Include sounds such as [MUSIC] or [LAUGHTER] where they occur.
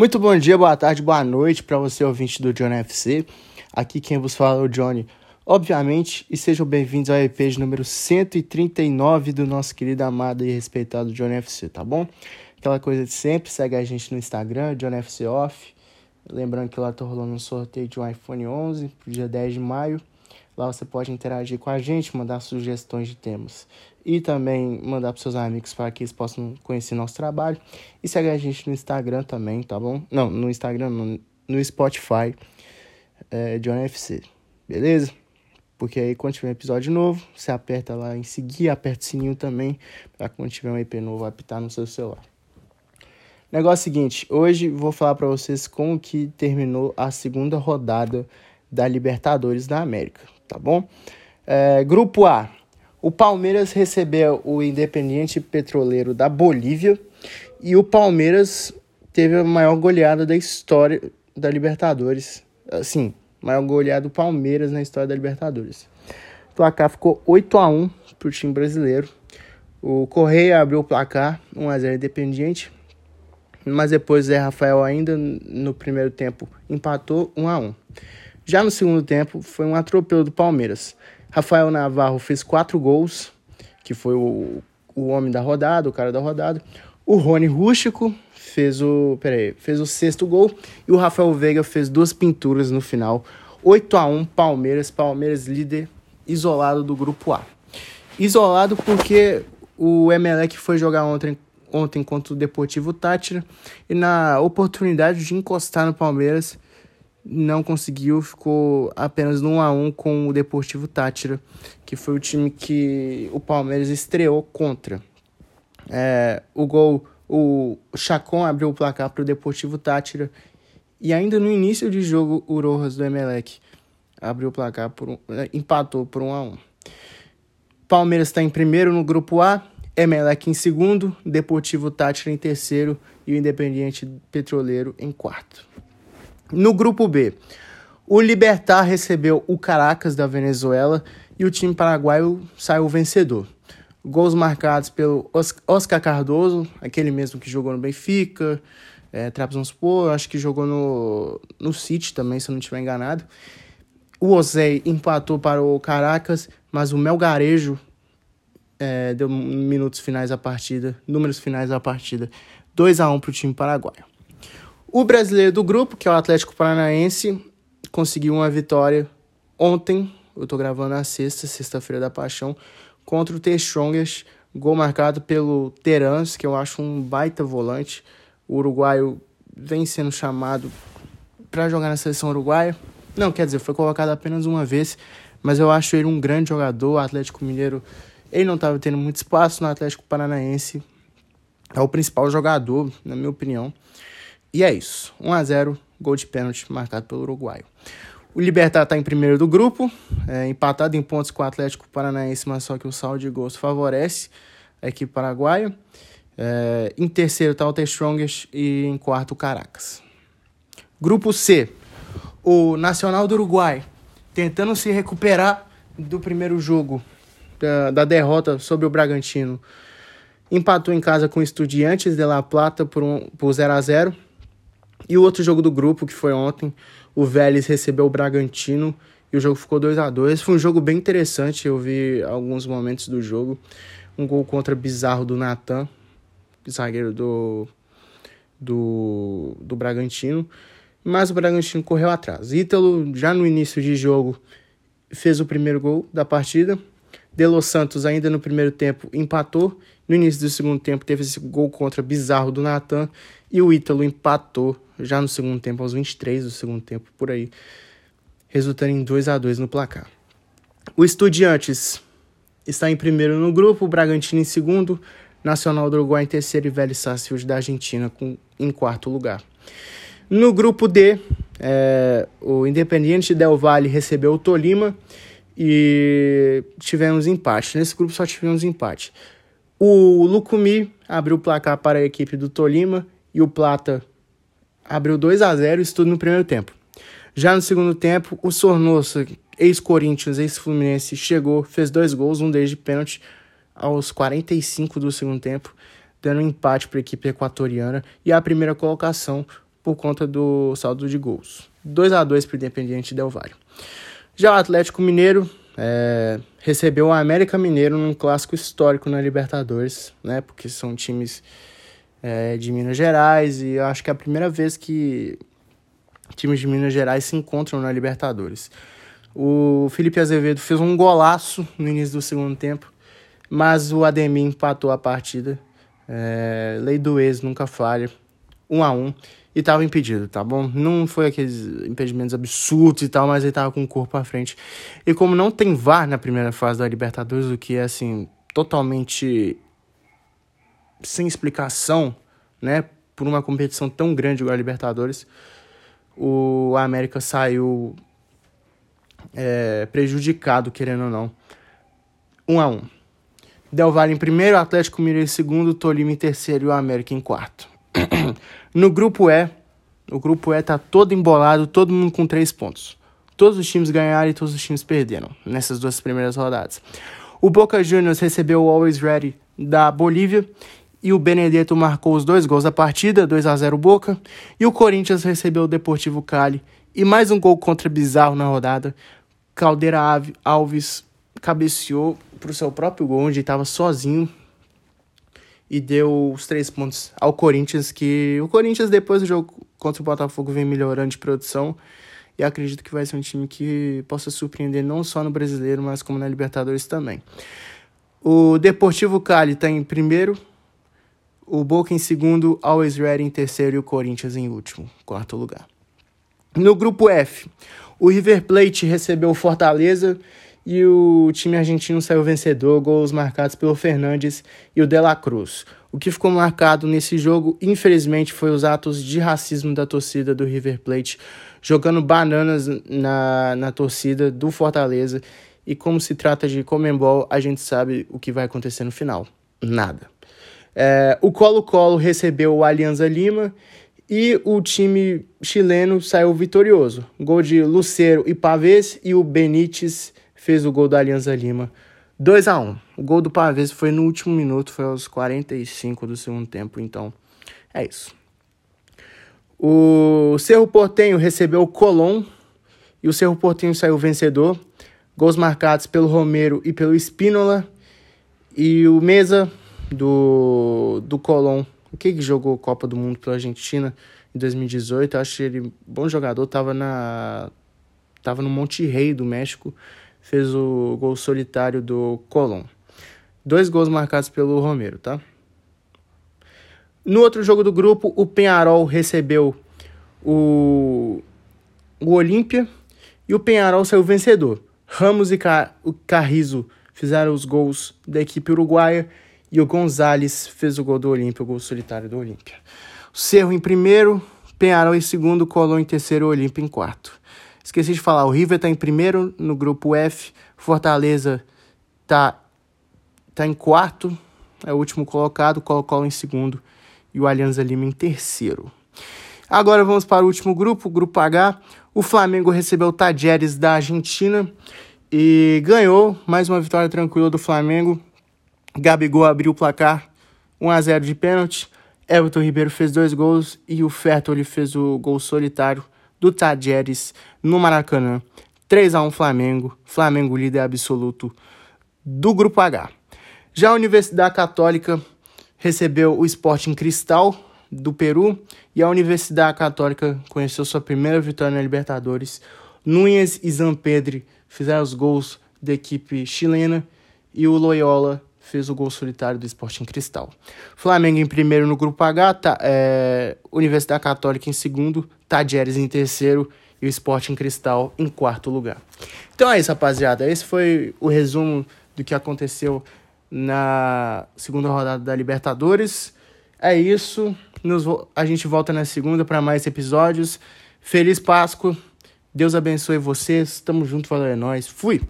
Muito bom dia, boa tarde, boa noite para você, ouvinte do Johnny FC. Aqui quem vos fala é o Johnny, obviamente, e sejam bem-vindos ao EP de número 139 do nosso querido, amado e respeitado Johnny FC, tá bom? Aquela coisa de sempre, segue a gente no Instagram, Johnny FC Off. Lembrando que lá tá rolando um sorteio de um iPhone 11 pro dia 10 de maio. Lá você pode interagir com a gente, mandar sugestões de temas e também mandar para seus amigos para que eles possam conhecer nosso trabalho. E segue a gente no Instagram também, tá bom? Não, no Instagram, no, no Spotify, é, John FC, beleza? Porque aí quando tiver um episódio novo, você aperta lá em seguir, aperta o sininho também, para quando tiver um EP novo apitar no seu celular. Negócio seguinte, hoje vou falar para vocês como que terminou a segunda rodada da Libertadores da América, tá bom? É, grupo A, o Palmeiras recebeu o Independiente Petroleiro da Bolívia e o Palmeiras teve a maior goleada da história da Libertadores. Assim, maior goleada do Palmeiras na história da Libertadores. O placar ficou 8 a 1 para o time brasileiro. O Correia abriu o placar, 1 a 0 Independiente. Mas depois Zé Rafael ainda no primeiro tempo empatou 1 a 1. Já no segundo tempo foi um atropelo do Palmeiras. Rafael Navarro fez quatro gols, que foi o, o homem da rodada, o cara da rodada. O Rony Rústico fez o, peraí, fez o sexto gol e o Rafael Veiga fez duas pinturas no final. 8 a 1 Palmeiras, Palmeiras líder isolado do grupo A. Isolado porque o Emelec foi jogar ontem, ontem contra o Deportivo Tátira e na oportunidade de encostar no Palmeiras, não conseguiu, ficou apenas no 1 a 1 com o Deportivo Tátira, que foi o time que o Palmeiras estreou contra. É, o gol, o Chacon abriu o placar para o Deportivo Tátira e ainda no início de jogo o Rojas do Emelec abriu o placar por um, é, empatou por 1 a 1. Palmeiras está em primeiro no grupo A, Emelec em segundo, Deportivo Tátira em terceiro e o Independiente Petroleiro em quarto. No grupo B, o Libertar recebeu o Caracas da Venezuela e o time paraguaio saiu vencedor. Gols marcados pelo Oscar Cardoso, aquele mesmo que jogou no Benfica, é, Trabzonspor, acho que jogou no, no City também, se eu não estiver enganado. O Osei empatou para o Caracas, mas o Melgarejo é, deu minutos finais da partida, números finais da partida, 2 a 1 para o time paraguaio. O brasileiro do grupo, que é o Atlético Paranaense, conseguiu uma vitória ontem. Eu tô gravando na sexta, sexta-feira da paixão, contra o The Strongest. Gol marcado pelo Terans, que eu acho um baita volante. O uruguaio vem sendo chamado para jogar na seleção uruguaia. Não, quer dizer, foi colocado apenas uma vez, mas eu acho ele um grande jogador. O Atlético Mineiro, ele não estava tendo muito espaço no Atlético Paranaense. É o principal jogador, na minha opinião. E é isso. 1 a 0 gol de pênalti marcado pelo uruguaio. O Libertar está em primeiro do grupo, é, empatado em pontos com o Atlético Paranaense, mas só que o saldo de gols favorece a equipe paraguaia. É, em terceiro está o The Strongest e em quarto o Caracas. Grupo C, o Nacional do Uruguai tentando se recuperar do primeiro jogo da, da derrota sobre o Bragantino. Empatou em casa com o Estudiantes de La Plata por, um, por 0 a 0 e o outro jogo do grupo, que foi ontem, o Vélez recebeu o Bragantino e o jogo ficou 2 a 2 Foi um jogo bem interessante, eu vi alguns momentos do jogo. Um gol contra bizarro do Natan, zagueiro do, do, do Bragantino. Mas o Bragantino correu atrás. Ítalo, já no início de jogo, fez o primeiro gol da partida. De Los Santos, ainda no primeiro tempo, empatou. No início do segundo tempo, teve esse gol contra bizarro do Natan. E o Ítalo empatou já no segundo tempo, aos 23 do segundo tempo, por aí, resultando em 2 a 2 no placar. O Estudiantes está em primeiro no grupo, o Bragantino em segundo, Nacional do Uruguai em terceiro e Vélez Sarsfield da Argentina com, em quarto lugar. No grupo D, é, o Independiente Del Valle recebeu o Tolima e tivemos empate. Nesse grupo só tivemos empate. O Lucumi abriu o placar para a equipe do Tolima e o Plata abriu 2 a 0 isso tudo no primeiro tempo. Já no segundo tempo, o Sornosa, ex-Corinthians, ex-Fluminense, chegou, fez dois gols, um deles de pênalti aos 45 do segundo tempo, dando um empate para a equipe equatoriana e a primeira colocação por conta do saldo de gols. 2 a 2 para o Independiente Del Valle. Já o Atlético Mineiro é, recebeu o América Mineiro num clássico histórico na Libertadores, né? Porque são times é, de Minas Gerais e eu acho que é a primeira vez que times de Minas Gerais se encontram na Libertadores. O Felipe Azevedo fez um golaço no início do segundo tempo, mas o Ademir empatou a partida. É, lei do ex nunca falha. 1 um a 1 um, e tava impedido, tá bom? Não foi aqueles impedimentos absurdos e tal, mas ele tava com o corpo à frente. E como não tem VAR na primeira fase da Libertadores, o que é assim, totalmente sem explicação, né? Por uma competição tão grande igual a Libertadores, o América saiu é, prejudicado, querendo ou não. 1 um a 1 um. Del Valle em primeiro, Atlético Mineiro em segundo, Tolima em terceiro e o América em quarto. [CLEARS THROAT] no grupo E, o grupo E tá todo embolado, todo mundo com três pontos. Todos os times ganharam e todos os times perderam nessas duas primeiras rodadas. O Boca Juniors recebeu o Always Ready da Bolívia e o Benedetto marcou os dois gols da partida, 2 a 0 Boca, e o Corinthians recebeu o Deportivo Cali. E mais um gol contra Bizarro na rodada. Caldeira Alves cabeceou para o seu próprio gol, onde estava sozinho, e deu os três pontos ao Corinthians, que o Corinthians depois do jogo contra o Botafogo vem melhorando de produção. E acredito que vai ser um time que possa surpreender não só no Brasileiro, mas como na Libertadores também. O Deportivo Cali está em primeiro, o Boca em segundo, Always Ready em terceiro e o Corinthians em último, quarto lugar. No grupo F, o River Plate recebeu o Fortaleza e o time argentino saiu vencedor, gols marcados pelo Fernandes e o De La Cruz. O que ficou marcado nesse jogo, infelizmente, foi os atos de racismo da torcida do River Plate, jogando bananas na, na torcida do Fortaleza. E como se trata de Comembol, a gente sabe o que vai acontecer no final. Nada. É, o Colo-Colo recebeu o Alianza Lima e o time chileno saiu vitorioso. Gol de Lucero e Pavês e o Benítez fez o gol do Alianza Lima. 2 a 1 O gol do Pavês foi no último minuto, foi aos 45 do segundo tempo, então é isso. O Cerro Portenho recebeu o Colón e o Cerro Portenho saiu vencedor. Gols marcados pelo Romero e pelo Espínola. E o Mesa do, do Colón, que, que jogou Copa do Mundo pela Argentina em 2018. Eu acho ele bom jogador, tava na tava no Monte Rei do México fez o gol solitário do Colón. Dois gols marcados pelo Romero, tá? No outro jogo do grupo, o Penharol recebeu o, o Olímpia e o Penharol saiu vencedor. Ramos e Car o Carrizo fizeram os gols da equipe uruguaia e o Gonzalez fez o gol do Olímpia, o gol solitário do Olímpia. O Cerro em primeiro, Penharol em segundo, Colón em terceiro Olímpia em quarto. Esqueci de falar, o River está em primeiro no grupo F, Fortaleza está tá em quarto, é o último colocado, Colo-Colo em segundo e o Alianza Lima em terceiro. Agora vamos para o último grupo, o grupo H. O Flamengo recebeu o Tajeres da Argentina e ganhou mais uma vitória tranquila do Flamengo. Gabigol abriu o placar 1 a 0 de pênalti. Everton Ribeiro fez dois gols e o Fertoli fez o gol solitário do Tajeres no Maracanã. 3 a 1 Flamengo, Flamengo líder absoluto do grupo H. Já a Universidade Católica recebeu o Sporting Cristal do Peru e a Universidade Católica conheceu sua primeira vitória na Libertadores. Núñez e Zampedri fizeram os gols da equipe chilena e o Loyola fez o gol solitário do Sporting Cristal. Flamengo em primeiro no grupo H, tá, é, Universidade Católica em segundo, Tadieres em terceiro e o Sporting Cristal em quarto lugar. Então é isso, rapaziada. Esse foi o resumo do que aconteceu na segunda rodada da Libertadores. É isso. Nos, a gente volta na segunda para mais episódios. Feliz Páscoa. Deus abençoe vocês. Tamo junto, valeu, é nóis. Fui!